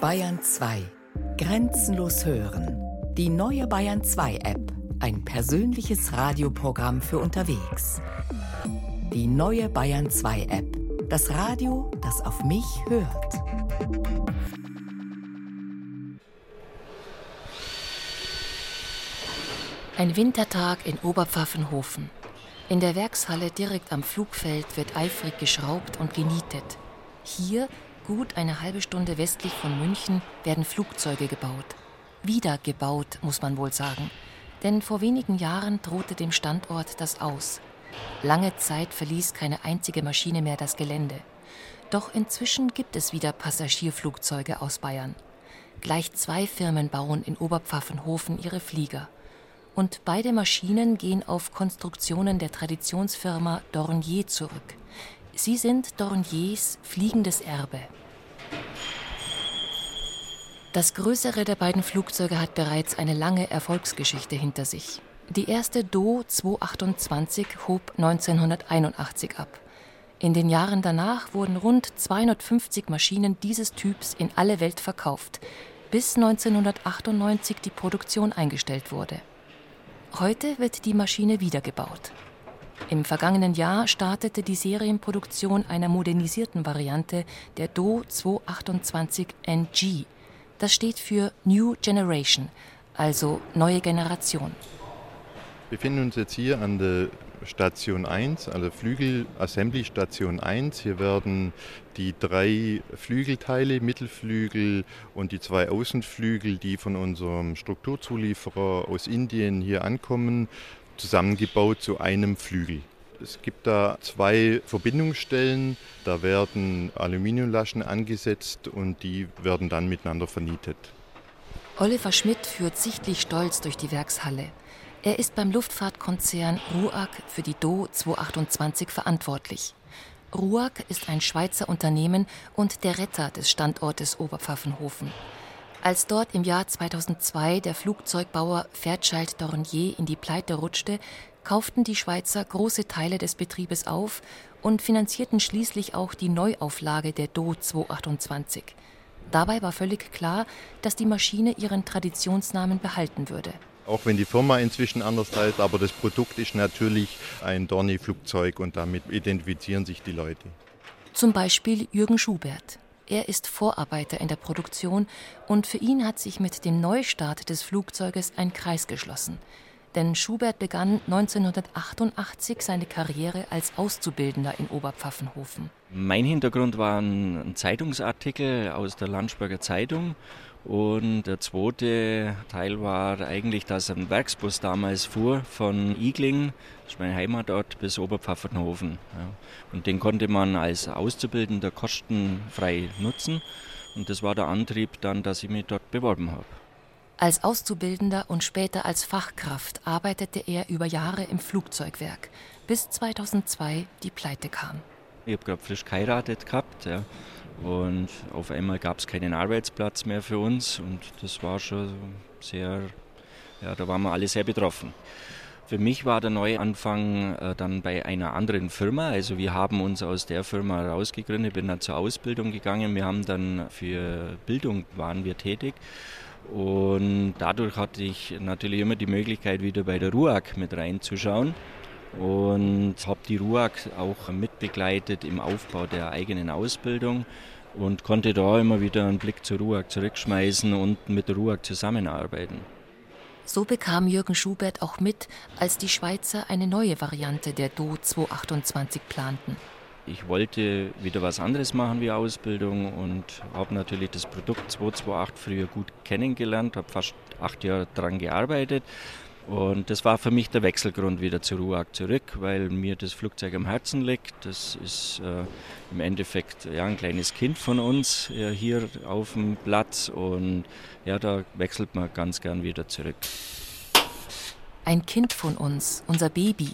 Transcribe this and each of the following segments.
Bayern 2. Grenzenlos hören. Die neue Bayern 2 App. Ein persönliches Radioprogramm für unterwegs. Die neue Bayern 2 App. Das Radio, das auf mich hört. Ein Wintertag in Oberpfaffenhofen. In der Werkshalle direkt am Flugfeld wird eifrig geschraubt und genietet. Hier, gut eine halbe Stunde westlich von München, werden Flugzeuge gebaut. Wieder gebaut, muss man wohl sagen. Denn vor wenigen Jahren drohte dem Standort das aus. Lange Zeit verließ keine einzige Maschine mehr das Gelände. Doch inzwischen gibt es wieder Passagierflugzeuge aus Bayern. Gleich zwei Firmen bauen in Oberpfaffenhofen ihre Flieger und beide Maschinen gehen auf Konstruktionen der Traditionsfirma Dornier zurück. Sie sind Dorniers fliegendes Erbe. Das größere der beiden Flugzeuge hat bereits eine lange Erfolgsgeschichte hinter sich. Die erste Do 228 hob 1981 ab. In den Jahren danach wurden rund 250 Maschinen dieses Typs in alle Welt verkauft, bis 1998 die Produktion eingestellt wurde. Heute wird die Maschine wiedergebaut. Im vergangenen Jahr startete die Serienproduktion einer modernisierten Variante der Do 228 NG. Das steht für New Generation, also neue Generation. Wir befinden uns jetzt hier an der Station 1, also Flügel-Assembly Station 1. Hier werden die drei Flügelteile, Mittelflügel und die zwei Außenflügel, die von unserem Strukturzulieferer aus Indien hier ankommen, zusammengebaut zu einem Flügel. Es gibt da zwei Verbindungsstellen, da werden Aluminiumlaschen angesetzt und die werden dann miteinander vernietet. Oliver Schmidt führt sichtlich stolz durch die Werkshalle. Er ist beim Luftfahrtkonzern RUAG für die Do 228 verantwortlich. RUAG ist ein Schweizer Unternehmen und der Retter des Standortes Oberpfaffenhofen. Als dort im Jahr 2002 der Flugzeugbauer Fairchild Dornier in die Pleite rutschte, kauften die Schweizer große Teile des Betriebes auf und finanzierten schließlich auch die Neuauflage der Do 228. Dabei war völlig klar, dass die Maschine ihren Traditionsnamen behalten würde. Auch wenn die Firma inzwischen anders heißt, aber das Produkt ist natürlich ein Dorni-Flugzeug und damit identifizieren sich die Leute. Zum Beispiel Jürgen Schubert. Er ist Vorarbeiter in der Produktion und für ihn hat sich mit dem Neustart des Flugzeuges ein Kreis geschlossen. Denn Schubert begann 1988 seine Karriere als Auszubildender in Oberpfaffenhofen. Mein Hintergrund war ein Zeitungsartikel aus der Landsberger Zeitung und der zweite Teil war eigentlich, dass ein Werksbus damals fuhr von Igling, das ist mein Heimatort, bis Oberpfaffenhofen. Ja. Und den konnte man als Auszubildender kostenfrei nutzen. Und das war der Antrieb dann, dass ich mich dort beworben habe. Als Auszubildender und später als Fachkraft arbeitete er über Jahre im Flugzeugwerk, bis 2002 die Pleite kam. Ich habe gerade frisch geheiratet gehabt. Ja. Und auf einmal gab es keinen Arbeitsplatz mehr für uns und das war schon sehr, ja, da waren wir alle sehr betroffen. Für mich war der Neuanfang äh, dann bei einer anderen Firma. Also wir haben uns aus der Firma rausgegründet, bin dann zur Ausbildung gegangen. Wir haben dann für Bildung waren wir tätig. Und dadurch hatte ich natürlich immer die Möglichkeit, wieder bei der RUAG mit reinzuschauen und habe die RUAG auch mitbegleitet im Aufbau der eigenen Ausbildung und konnte da immer wieder einen Blick zur RUAG zurückschmeißen und mit der RUAG zusammenarbeiten. So bekam Jürgen Schubert auch mit, als die Schweizer eine neue Variante der Do 228 planten. Ich wollte wieder was anderes machen wie Ausbildung und habe natürlich das Produkt 228 früher gut kennengelernt, habe fast acht Jahre daran gearbeitet und das war für mich der Wechselgrund wieder zu RUAG zurück, weil mir das Flugzeug am Herzen liegt. Das ist äh, im Endeffekt ja, ein kleines Kind von uns äh, hier auf dem Platz und ja, da wechselt man ganz gern wieder zurück. Ein Kind von uns, unser Baby.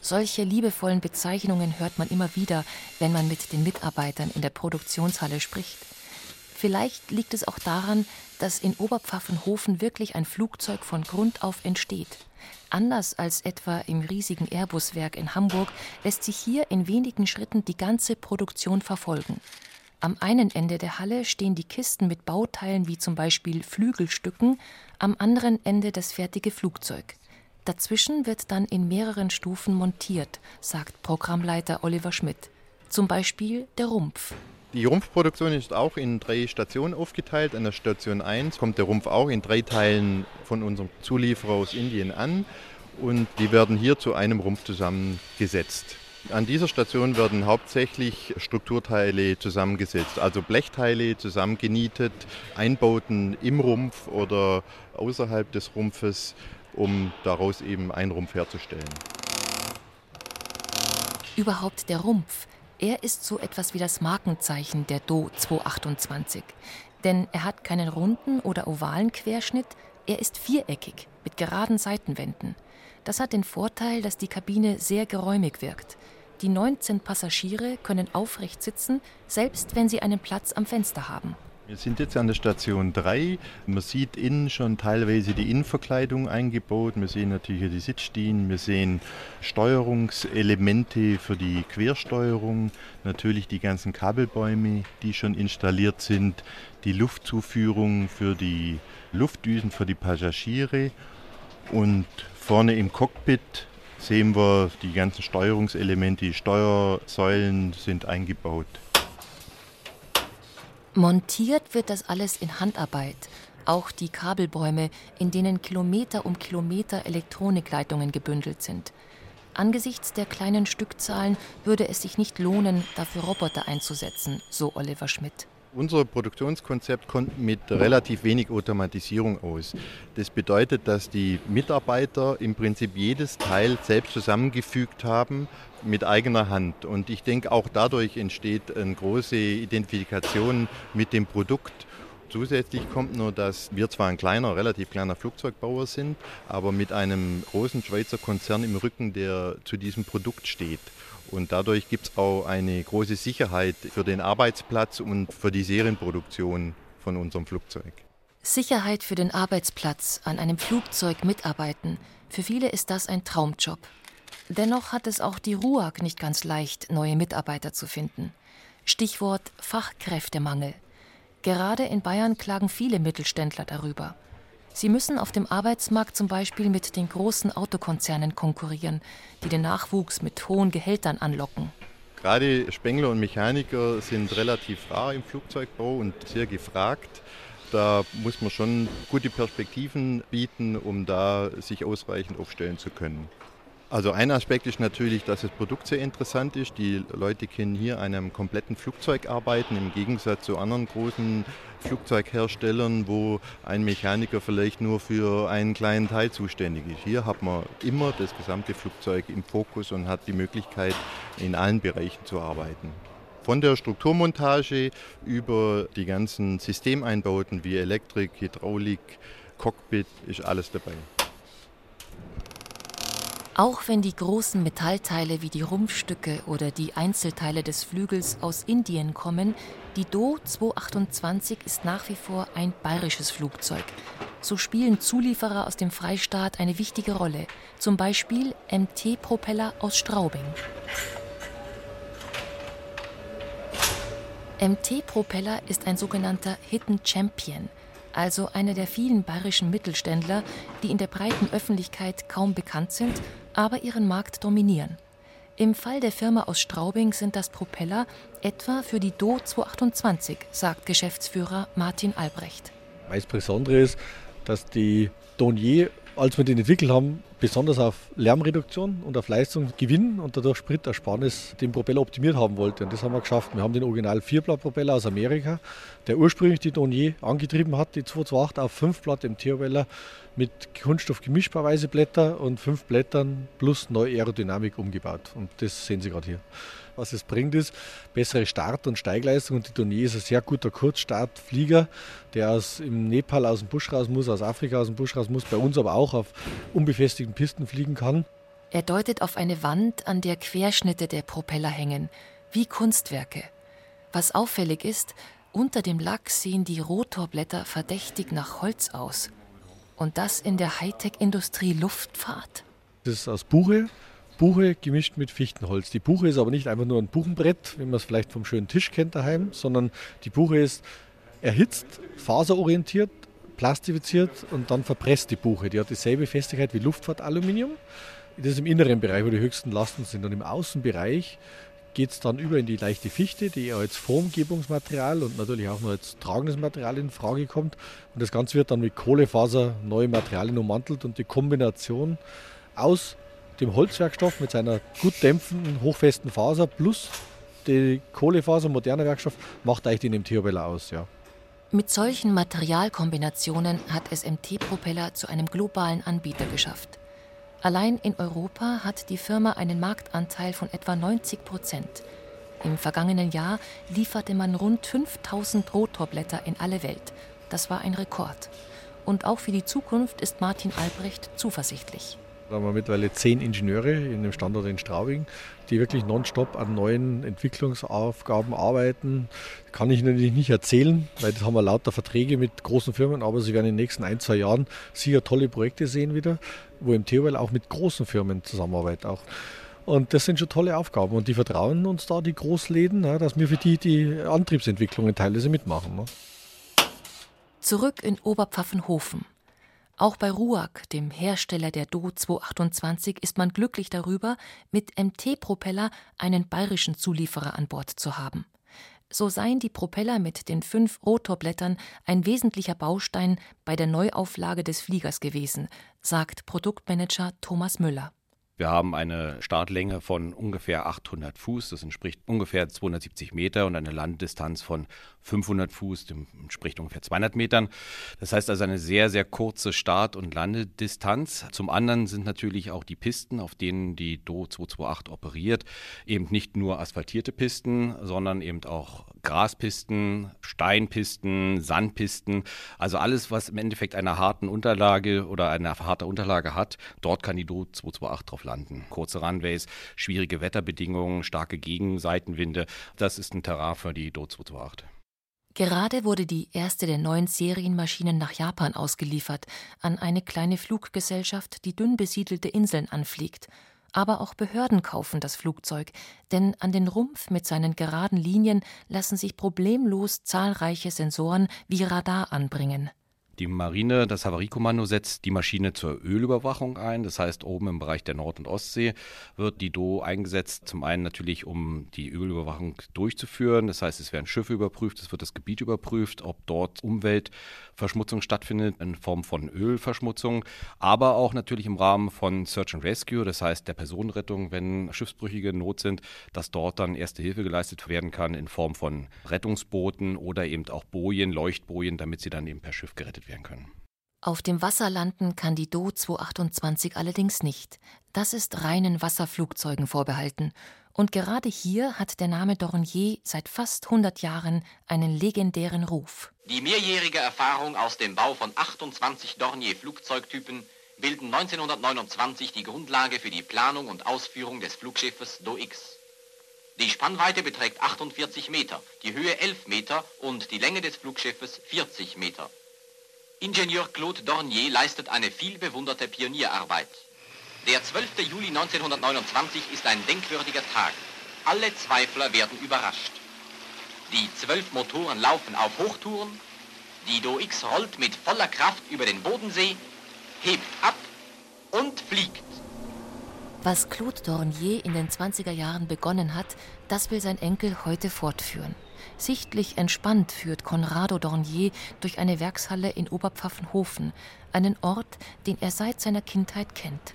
Solche liebevollen Bezeichnungen hört man immer wieder, wenn man mit den Mitarbeitern in der Produktionshalle spricht. Vielleicht liegt es auch daran, dass in Oberpfaffenhofen wirklich ein Flugzeug von Grund auf entsteht. Anders als etwa im riesigen Airbus-Werk in Hamburg lässt sich hier in wenigen Schritten die ganze Produktion verfolgen. Am einen Ende der Halle stehen die Kisten mit Bauteilen wie zum Beispiel Flügelstücken, am anderen Ende das fertige Flugzeug. Dazwischen wird dann in mehreren Stufen montiert, sagt Programmleiter Oliver Schmidt. Zum Beispiel der Rumpf. Die Rumpfproduktion ist auch in drei Stationen aufgeteilt. An der Station 1 kommt der Rumpf auch in drei Teilen von unserem Zulieferer aus Indien an und die werden hier zu einem Rumpf zusammengesetzt. An dieser Station werden hauptsächlich Strukturteile zusammengesetzt, also Blechteile zusammengenietet, Einbauten im Rumpf oder außerhalb des Rumpfes um daraus eben einen Rumpf herzustellen. Überhaupt der Rumpf. Er ist so etwas wie das Markenzeichen der Do 228. Denn er hat keinen runden oder ovalen Querschnitt, er ist viereckig mit geraden Seitenwänden. Das hat den Vorteil, dass die Kabine sehr geräumig wirkt. Die 19 Passagiere können aufrecht sitzen, selbst wenn sie einen Platz am Fenster haben. Wir sind jetzt an der Station 3. Man sieht innen schon teilweise die Innenverkleidung eingebaut. Wir sehen natürlich die Sitzstien, wir sehen Steuerungselemente für die Quersteuerung, natürlich die ganzen Kabelbäume, die schon installiert sind, die Luftzuführung für die Luftdüsen für die Passagiere und vorne im Cockpit sehen wir die ganzen Steuerungselemente, die Steuersäulen sind eingebaut. Montiert wird das alles in Handarbeit. Auch die Kabelbäume, in denen Kilometer um Kilometer Elektronikleitungen gebündelt sind. Angesichts der kleinen Stückzahlen würde es sich nicht lohnen, dafür Roboter einzusetzen, so Oliver Schmidt. Unser Produktionskonzept kommt mit relativ wenig Automatisierung aus. Das bedeutet, dass die Mitarbeiter im Prinzip jedes Teil selbst zusammengefügt haben mit eigener Hand. Und ich denke, auch dadurch entsteht eine große Identifikation mit dem Produkt. Zusätzlich kommt nur, dass wir zwar ein kleiner, relativ kleiner Flugzeugbauer sind, aber mit einem großen Schweizer Konzern im Rücken, der zu diesem Produkt steht. Und dadurch gibt es auch eine große Sicherheit für den Arbeitsplatz und für die Serienproduktion von unserem Flugzeug. Sicherheit für den Arbeitsplatz, an einem Flugzeug mitarbeiten, für viele ist das ein Traumjob. Dennoch hat es auch die RUAG nicht ganz leicht, neue Mitarbeiter zu finden. Stichwort Fachkräftemangel. Gerade in Bayern klagen viele Mittelständler darüber. Sie müssen auf dem Arbeitsmarkt zum Beispiel mit den großen Autokonzernen konkurrieren, die den Nachwuchs mit hohen Gehältern anlocken. Gerade Spengler und Mechaniker sind relativ rar im Flugzeugbau und sehr gefragt. Da muss man schon gute Perspektiven bieten, um da sich ausreichend aufstellen zu können. Also ein Aspekt ist natürlich, dass das Produkt sehr interessant ist. Die Leute können hier an einem kompletten Flugzeug arbeiten, im Gegensatz zu anderen großen Flugzeugherstellern, wo ein Mechaniker vielleicht nur für einen kleinen Teil zuständig ist. Hier hat man immer das gesamte Flugzeug im Fokus und hat die Möglichkeit, in allen Bereichen zu arbeiten. Von der Strukturmontage über die ganzen Systemeinbauten wie Elektrik, Hydraulik, Cockpit ist alles dabei. Auch wenn die großen Metallteile wie die Rumpfstücke oder die Einzelteile des Flügels aus Indien kommen, die Do 228 ist nach wie vor ein bayerisches Flugzeug. So spielen Zulieferer aus dem Freistaat eine wichtige Rolle, zum Beispiel MT-Propeller aus Straubing. MT-Propeller ist ein sogenannter Hidden Champion – also einer der vielen bayerischen Mittelständler, die in der breiten Öffentlichkeit kaum bekannt sind, aber ihren Markt dominieren. Im Fall der Firma aus Straubing sind das Propeller etwa für die Do 228, sagt Geschäftsführer Martin Albrecht. Das Besondere ist, dass die Donier, als wir den entwickelt haben, besonders auf Lärmreduktion und auf Leistung gewinnen und dadurch Spritersparnis den Propeller optimiert haben wollte. Und das haben wir geschafft. Wir haben den Original Vierblatt-Propeller aus Amerika, der ursprünglich die Donier angetrieben hat, die 228 auf fünf Blatt MT-Propeller mit Kunststoff-Gemischbauweise Blätter und fünf Blättern plus neue Aerodynamik umgebaut. Und das sehen Sie gerade hier. Was es bringt, ist bessere Start- und Steigleistung. Und die Donier ist ein sehr guter Kurzstartflieger, der aus im Nepal aus dem Busch raus muss, aus Afrika aus dem Busch raus muss, bei uns aber auch auf unbefestigten Pisten fliegen kann. Er deutet auf eine Wand, an der Querschnitte der Propeller hängen, wie Kunstwerke. Was auffällig ist, unter dem Lack sehen die Rotorblätter verdächtig nach Holz aus. Und das in der Hightech-Industrie Luftfahrt. Das ist aus Buche Buche gemischt mit Fichtenholz. Die Buche ist aber nicht einfach nur ein Buchenbrett, wie man es vielleicht vom schönen Tisch kennt daheim, sondern die Buche ist erhitzt, faserorientiert, plastifiziert und dann verpresst die Buche. Die hat dieselbe Festigkeit wie Luftfahrtaluminium. Das ist im inneren Bereich, wo die höchsten Lasten sind. Und im Außenbereich geht es dann über in die leichte Fichte, die als Formgebungsmaterial und natürlich auch noch als tragendes Material in Frage kommt. Und das Ganze wird dann mit Kohlefaser neue Materialien ummantelt und die Kombination aus dem Holzwerkstoff mit seiner gut dämpfenden, hochfesten Faser plus die Kohlefaser, moderner Werkstoff, macht eigentlich den MT-Propeller aus. Ja. Mit solchen Materialkombinationen hat es MT-Propeller zu einem globalen Anbieter geschafft. Allein in Europa hat die Firma einen Marktanteil von etwa 90 Prozent. Im vergangenen Jahr lieferte man rund 5000 Rotorblätter in alle Welt. Das war ein Rekord. Und auch für die Zukunft ist Martin Albrecht zuversichtlich. Da haben wir mittlerweile zehn Ingenieure in dem Standort in Straubing, die wirklich nonstop an neuen Entwicklungsaufgaben arbeiten. Kann ich natürlich nicht erzählen, weil das haben wir lauter Verträge mit großen Firmen, aber Sie werden in den nächsten ein, zwei Jahren sicher tolle Projekte sehen wieder, wo im Theovel auch mit großen Firmen zusammenarbeitet. Auch. Und das sind schon tolle Aufgaben und die vertrauen uns da, die Großläden, dass wir für die die Antriebsentwicklungen teilweise mitmachen. Ne? Zurück in Oberpfaffenhofen. Auch bei RUAG, dem Hersteller der Do 228, ist man glücklich darüber, mit MT-Propeller einen bayerischen Zulieferer an Bord zu haben. So seien die Propeller mit den fünf Rotorblättern ein wesentlicher Baustein bei der Neuauflage des Fliegers gewesen, sagt Produktmanager Thomas Müller. Wir haben eine Startlänge von ungefähr 800 Fuß, das entspricht ungefähr 270 Meter und eine Landdistanz von 500 Fuß, das entspricht ungefähr 200 Metern. Das heißt also eine sehr, sehr kurze Start- und Landedistanz. Zum anderen sind natürlich auch die Pisten, auf denen die Do 228 operiert, eben nicht nur asphaltierte Pisten, sondern eben auch Graspisten, Steinpisten, Sandpisten, also alles, was im Endeffekt einer harten Unterlage oder eine harte Unterlage hat, dort kann die Do 228 drauf landen. Kurze Runways, schwierige Wetterbedingungen, starke Gegenseitenwinde, das ist ein Terrain für die Do 228. Gerade wurde die erste der neuen Serienmaschinen nach Japan ausgeliefert, an eine kleine Fluggesellschaft, die dünn besiedelte Inseln anfliegt. Aber auch Behörden kaufen das Flugzeug, denn an den Rumpf mit seinen geraden Linien lassen sich problemlos zahlreiche Sensoren wie Radar anbringen. Die Marine, das Havariekommando, setzt die Maschine zur Ölüberwachung ein. Das heißt, oben im Bereich der Nord- und Ostsee wird die Do eingesetzt. Zum einen natürlich, um die Ölüberwachung durchzuführen. Das heißt, es werden Schiffe überprüft, es wird das Gebiet überprüft, ob dort Umweltverschmutzung stattfindet in Form von Ölverschmutzung, aber auch natürlich im Rahmen von Search and Rescue, das heißt der Personenrettung, wenn Schiffsbrüchige in Not sind, dass dort dann erste Hilfe geleistet werden kann in Form von Rettungsbooten oder eben auch Bojen, Leuchtbojen, damit sie dann eben per Schiff gerettet werden können. Auf dem Wasser landen kann die Do 228 allerdings nicht. Das ist reinen Wasserflugzeugen vorbehalten. Und gerade hier hat der Name Dornier seit fast 100 Jahren einen legendären Ruf. Die mehrjährige Erfahrung aus dem Bau von 28 Dornier-Flugzeugtypen bilden 1929 die Grundlage für die Planung und Ausführung des Flugschiffes Do X. Die Spannweite beträgt 48 Meter, die Höhe 11 Meter und die Länge des Flugschiffes 40 Meter. Ingenieur Claude Dornier leistet eine vielbewunderte Pionierarbeit. Der 12. Juli 1929 ist ein denkwürdiger Tag. Alle Zweifler werden überrascht. Die zwölf Motoren laufen auf Hochtouren, die Do-X rollt mit voller Kraft über den Bodensee, hebt ab und fliegt. Was Claude Dornier in den 20er Jahren begonnen hat, das will sein Enkel heute fortführen. Sichtlich entspannt führt Conrado Dornier durch eine Werkshalle in Oberpfaffenhofen, einen Ort, den er seit seiner Kindheit kennt.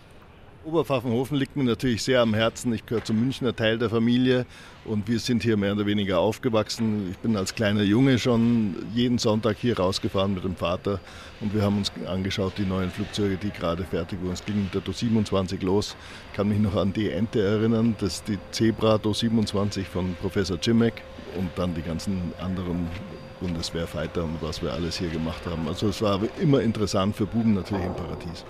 Oberpfaffenhofen liegt mir natürlich sehr am Herzen. Ich gehöre zum Münchner Teil der Familie und wir sind hier mehr oder weniger aufgewachsen. Ich bin als kleiner Junge schon jeden Sonntag hier rausgefahren mit dem Vater und wir haben uns angeschaut, die neuen Flugzeuge, die gerade fertig wurden. Es ging mit der Do 27 los. Ich kann mich noch an die Ente erinnern, das ist die Zebra Do 27 von Professor Cimek und dann die ganzen anderen Bundeswehrfighter und was wir alles hier gemacht haben. Also es war immer interessant für Buben natürlich im Paradies.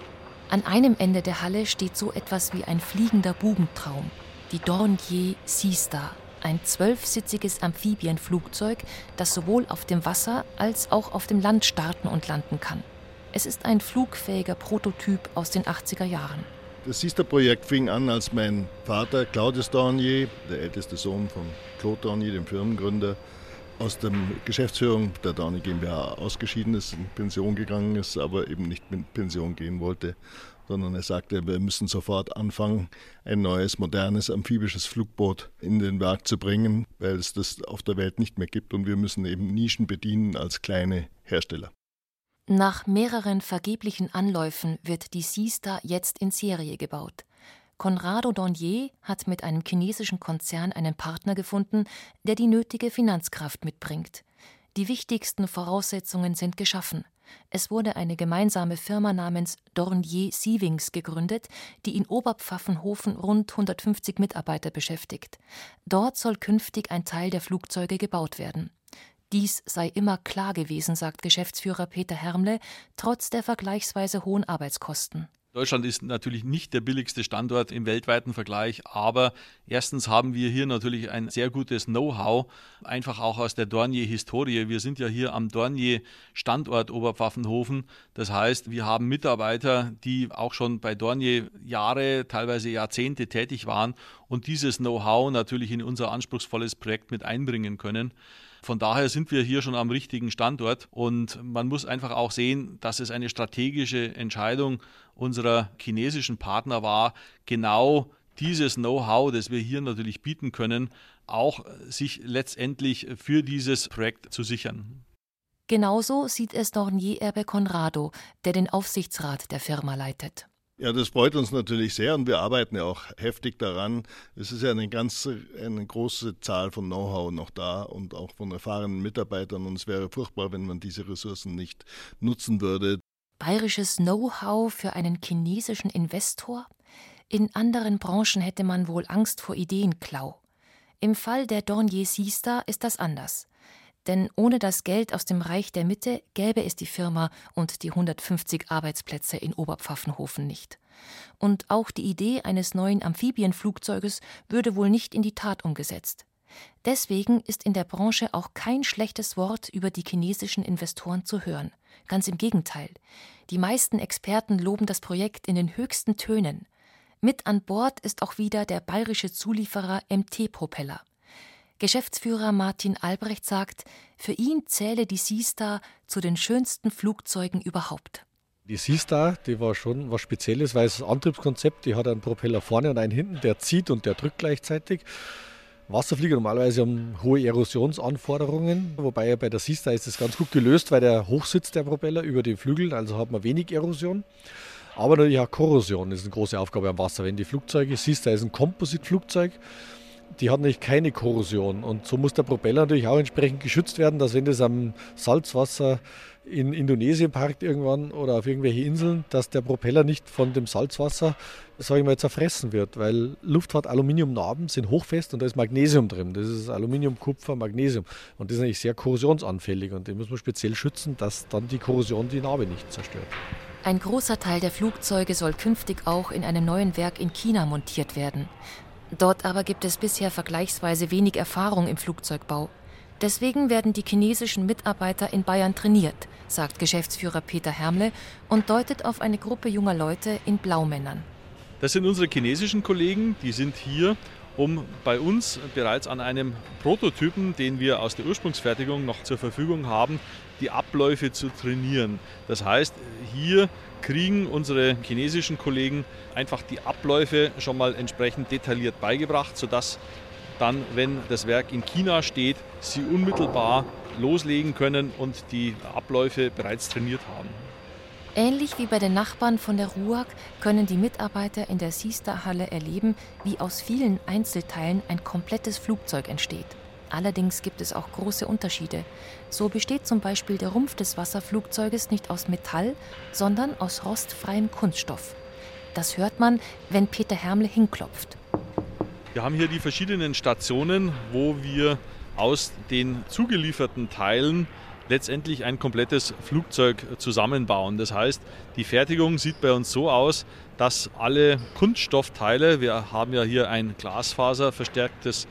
An einem Ende der Halle steht so etwas wie ein fliegender Bubentraum, die Dornier Seastar, ein zwölfsitziges Amphibienflugzeug, das sowohl auf dem Wasser als auch auf dem Land starten und landen kann. Es ist ein flugfähiger Prototyp aus den 80er Jahren. Das Sister-Projekt fing an, als mein Vater Claudius Dornier, der älteste Sohn von Claude Dornier, dem Firmengründer, aus der Geschäftsführung der Dornier GmbH ausgeschieden ist, in Pension gegangen ist, aber eben nicht mit Pension gehen wollte, sondern er sagte, wir müssen sofort anfangen, ein neues, modernes, amphibisches Flugboot in den Werk zu bringen, weil es das auf der Welt nicht mehr gibt und wir müssen eben Nischen bedienen als kleine Hersteller. Nach mehreren vergeblichen Anläufen wird die Seastar jetzt in Serie gebaut. Conrado Dornier hat mit einem chinesischen Konzern einen Partner gefunden, der die nötige Finanzkraft mitbringt. Die wichtigsten Voraussetzungen sind geschaffen. Es wurde eine gemeinsame Firma namens Dornier Sievings gegründet, die in Oberpfaffenhofen rund 150 Mitarbeiter beschäftigt. Dort soll künftig ein Teil der Flugzeuge gebaut werden. Dies sei immer klar gewesen, sagt Geschäftsführer Peter Hermle, trotz der vergleichsweise hohen Arbeitskosten. Deutschland ist natürlich nicht der billigste Standort im weltweiten Vergleich, aber erstens haben wir hier natürlich ein sehr gutes Know-how, einfach auch aus der Dornier-Historie. Wir sind ja hier am Dornier-Standort Oberpfaffenhofen. Das heißt, wir haben Mitarbeiter, die auch schon bei Dornier Jahre, teilweise Jahrzehnte tätig waren und dieses Know-how natürlich in unser anspruchsvolles Projekt mit einbringen können. Von daher sind wir hier schon am richtigen Standort und man muss einfach auch sehen, dass es eine strategische Entscheidung unserer chinesischen Partner war, genau dieses Know-how, das wir hier natürlich bieten können, auch sich letztendlich für dieses Projekt zu sichern. Genauso sieht es Dornier-Erbe Conrado, der den Aufsichtsrat der Firma leitet. Ja, das freut uns natürlich sehr und wir arbeiten ja auch heftig daran. Es ist ja eine ganz eine große Zahl von Know-how noch da und auch von erfahrenen Mitarbeitern und es wäre furchtbar, wenn man diese Ressourcen nicht nutzen würde bayerisches Know-how für einen chinesischen Investor? In anderen Branchen hätte man wohl Angst vor Ideenklau. Im Fall der Dornier Sister ist das anders. Denn ohne das Geld aus dem Reich der Mitte gäbe es die Firma und die 150 Arbeitsplätze in Oberpfaffenhofen nicht. Und auch die Idee eines neuen Amphibienflugzeuges würde wohl nicht in die Tat umgesetzt. Deswegen ist in der Branche auch kein schlechtes Wort über die chinesischen Investoren zu hören. Ganz im Gegenteil. Die meisten Experten loben das Projekt in den höchsten Tönen. Mit an Bord ist auch wieder der bayerische Zulieferer MT Propeller. Geschäftsführer Martin Albrecht sagt, für ihn zähle die Seastar zu den schönsten Flugzeugen überhaupt. Die Seastar, die war schon was Spezielles, weil das Antriebskonzept, die hat einen Propeller vorne und einen hinten, der zieht und der drückt gleichzeitig. Wasserflieger normalerweise haben hohe Erosionsanforderungen, wobei bei der Sista ist das ganz gut gelöst, weil der hochsitzt, der Propeller, über den Flügeln, also hat man wenig Erosion. Aber natürlich auch Korrosion ist eine große Aufgabe am Wasser. Wenn die Flugzeuge, Sista ist ein Kompositflugzeug, die hat natürlich keine Korrosion. Und so muss der Propeller natürlich auch entsprechend geschützt werden, dass wenn das am Salzwasser in Indonesien parkt irgendwann oder auf irgendwelche Inseln, dass der Propeller nicht von dem Salzwasser, sage ich mal, zerfressen wird, weil Luftfahrt Aluminiumnarben sind hochfest und da ist Magnesium drin. Das ist Aluminium, Kupfer, Magnesium und das ist eigentlich sehr korrosionsanfällig und den muss man speziell schützen, dass dann die Korrosion die Narbe nicht zerstört. Ein großer Teil der Flugzeuge soll künftig auch in einem neuen Werk in China montiert werden. Dort aber gibt es bisher vergleichsweise wenig Erfahrung im Flugzeugbau. Deswegen werden die chinesischen Mitarbeiter in Bayern trainiert, sagt Geschäftsführer Peter Hermle und deutet auf eine Gruppe junger Leute in Blaumännern. Das sind unsere chinesischen Kollegen, die sind hier, um bei uns bereits an einem Prototypen, den wir aus der Ursprungsfertigung noch zur Verfügung haben, die Abläufe zu trainieren. Das heißt, hier kriegen unsere chinesischen Kollegen einfach die Abläufe schon mal entsprechend detailliert beigebracht, sodass dann, wenn das Werk in China steht, sie unmittelbar loslegen können und die Abläufe bereits trainiert haben. Ähnlich wie bei den Nachbarn von der RUAG können die Mitarbeiter in der Sister-Halle erleben, wie aus vielen Einzelteilen ein komplettes Flugzeug entsteht. Allerdings gibt es auch große Unterschiede. So besteht zum Beispiel der Rumpf des Wasserflugzeuges nicht aus Metall, sondern aus rostfreiem Kunststoff. Das hört man, wenn Peter Hermle hinklopft. Wir haben hier die verschiedenen Stationen, wo wir aus den zugelieferten Teilen letztendlich ein komplettes Flugzeug zusammenbauen. Das heißt, die Fertigung sieht bei uns so aus, dass alle Kunststoffteile, wir haben ja hier ein glasfaserverstärktes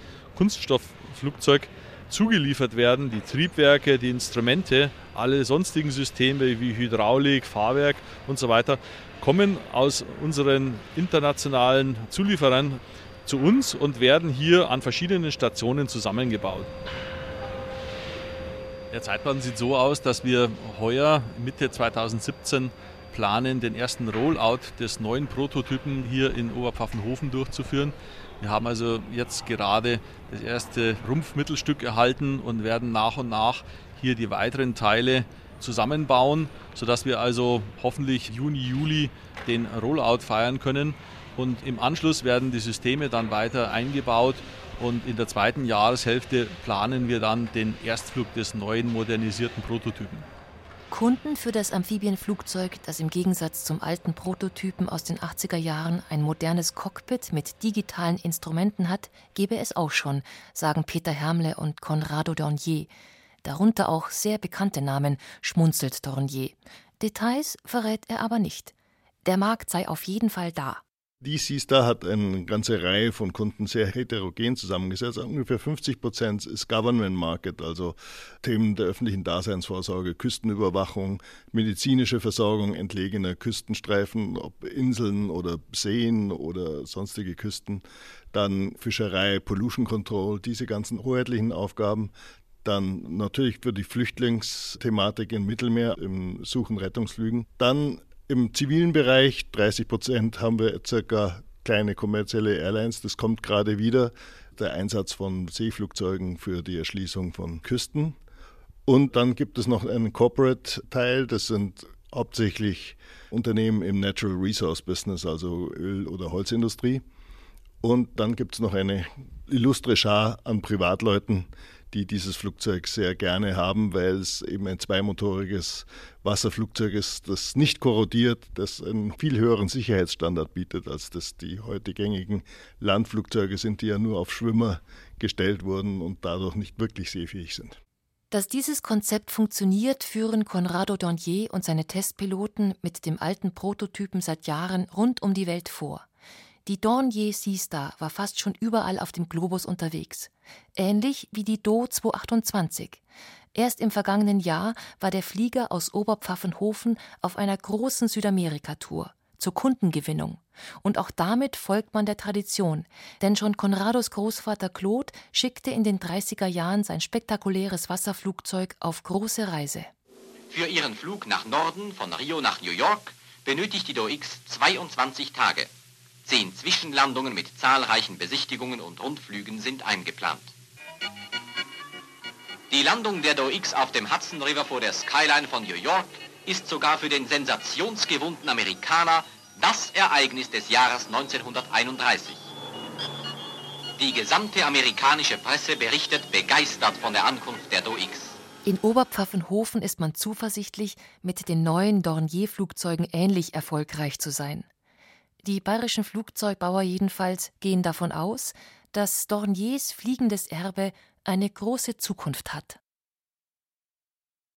Kunststoffflugzeug, zugeliefert werden, die Triebwerke, die Instrumente, alle sonstigen Systeme wie Hydraulik, Fahrwerk und so weiter, kommen aus unseren internationalen Zulieferern zu uns und werden hier an verschiedenen Stationen zusammengebaut. Der Zeitplan sieht so aus, dass wir heuer Mitte 2017 planen, den ersten Rollout des neuen Prototypen hier in Oberpfaffenhofen durchzuführen. Wir haben also jetzt gerade das erste Rumpfmittelstück erhalten und werden nach und nach hier die weiteren Teile zusammenbauen, sodass wir also hoffentlich Juni, Juli den Rollout feiern können. Und im Anschluss werden die Systeme dann weiter eingebaut und in der zweiten Jahreshälfte planen wir dann den Erstflug des neuen modernisierten Prototypen. Kunden für das Amphibienflugzeug, das im Gegensatz zum alten Prototypen aus den 80er Jahren ein modernes Cockpit mit digitalen Instrumenten hat, gebe es auch schon, sagen Peter Hermle und Conrado Dornier. Darunter auch sehr bekannte Namen, schmunzelt Dornier. Details verrät er aber nicht. Der Markt sei auf jeden Fall da. DC Star hat eine ganze Reihe von Kunden sehr heterogen zusammengesetzt. Ungefähr 50 Prozent ist Government Market, also Themen der öffentlichen Daseinsvorsorge, Küstenüberwachung, medizinische Versorgung entlegener Küstenstreifen, ob Inseln oder Seen oder sonstige Küsten. Dann Fischerei, Pollution Control, diese ganzen hoheitlichen Aufgaben. Dann natürlich für die Flüchtlingsthematik im Mittelmeer, im Suchen Rettungsflügen. Dann im zivilen Bereich, 30 Prozent, haben wir circa kleine kommerzielle Airlines. Das kommt gerade wieder. Der Einsatz von Seeflugzeugen für die Erschließung von Küsten. Und dann gibt es noch einen Corporate-Teil. Das sind hauptsächlich Unternehmen im Natural Resource Business, also Öl- oder Holzindustrie. Und dann gibt es noch eine illustre Schar an Privatleuten, die dieses Flugzeug sehr gerne haben, weil es eben ein zweimotoriges Wasserflugzeug ist, das nicht korrodiert, das einen viel höheren Sicherheitsstandard bietet, als das die heute gängigen Landflugzeuge sind, die ja nur auf Schwimmer gestellt wurden und dadurch nicht wirklich seefähig sind. Dass dieses Konzept funktioniert, führen Conrado Dornier und seine Testpiloten mit dem alten Prototypen seit Jahren rund um die Welt vor. Die Dornier Seastar war fast schon überall auf dem Globus unterwegs. Ähnlich wie die Do 228. Erst im vergangenen Jahr war der Flieger aus Oberpfaffenhofen auf einer großen Südamerika-Tour zur Kundengewinnung. Und auch damit folgt man der Tradition, denn schon Conrados Großvater Claude schickte in den 30er Jahren sein spektakuläres Wasserflugzeug auf große Reise. Für ihren Flug nach Norden von Rio nach New York benötigt die DoX 22 Tage. Zehn Zwischenlandungen mit zahlreichen Besichtigungen und Rundflügen sind eingeplant. Die Landung der DoX auf dem Hudson River vor der Skyline von New York ist sogar für den sensationsgewohnten Amerikaner das Ereignis des Jahres 1931. Die gesamte amerikanische Presse berichtet begeistert von der Ankunft der DoX. In Oberpfaffenhofen ist man zuversichtlich, mit den neuen Dornier-Flugzeugen ähnlich erfolgreich zu sein. Die bayerischen Flugzeugbauer jedenfalls gehen davon aus, dass Dorniers fliegendes Erbe eine große Zukunft hat.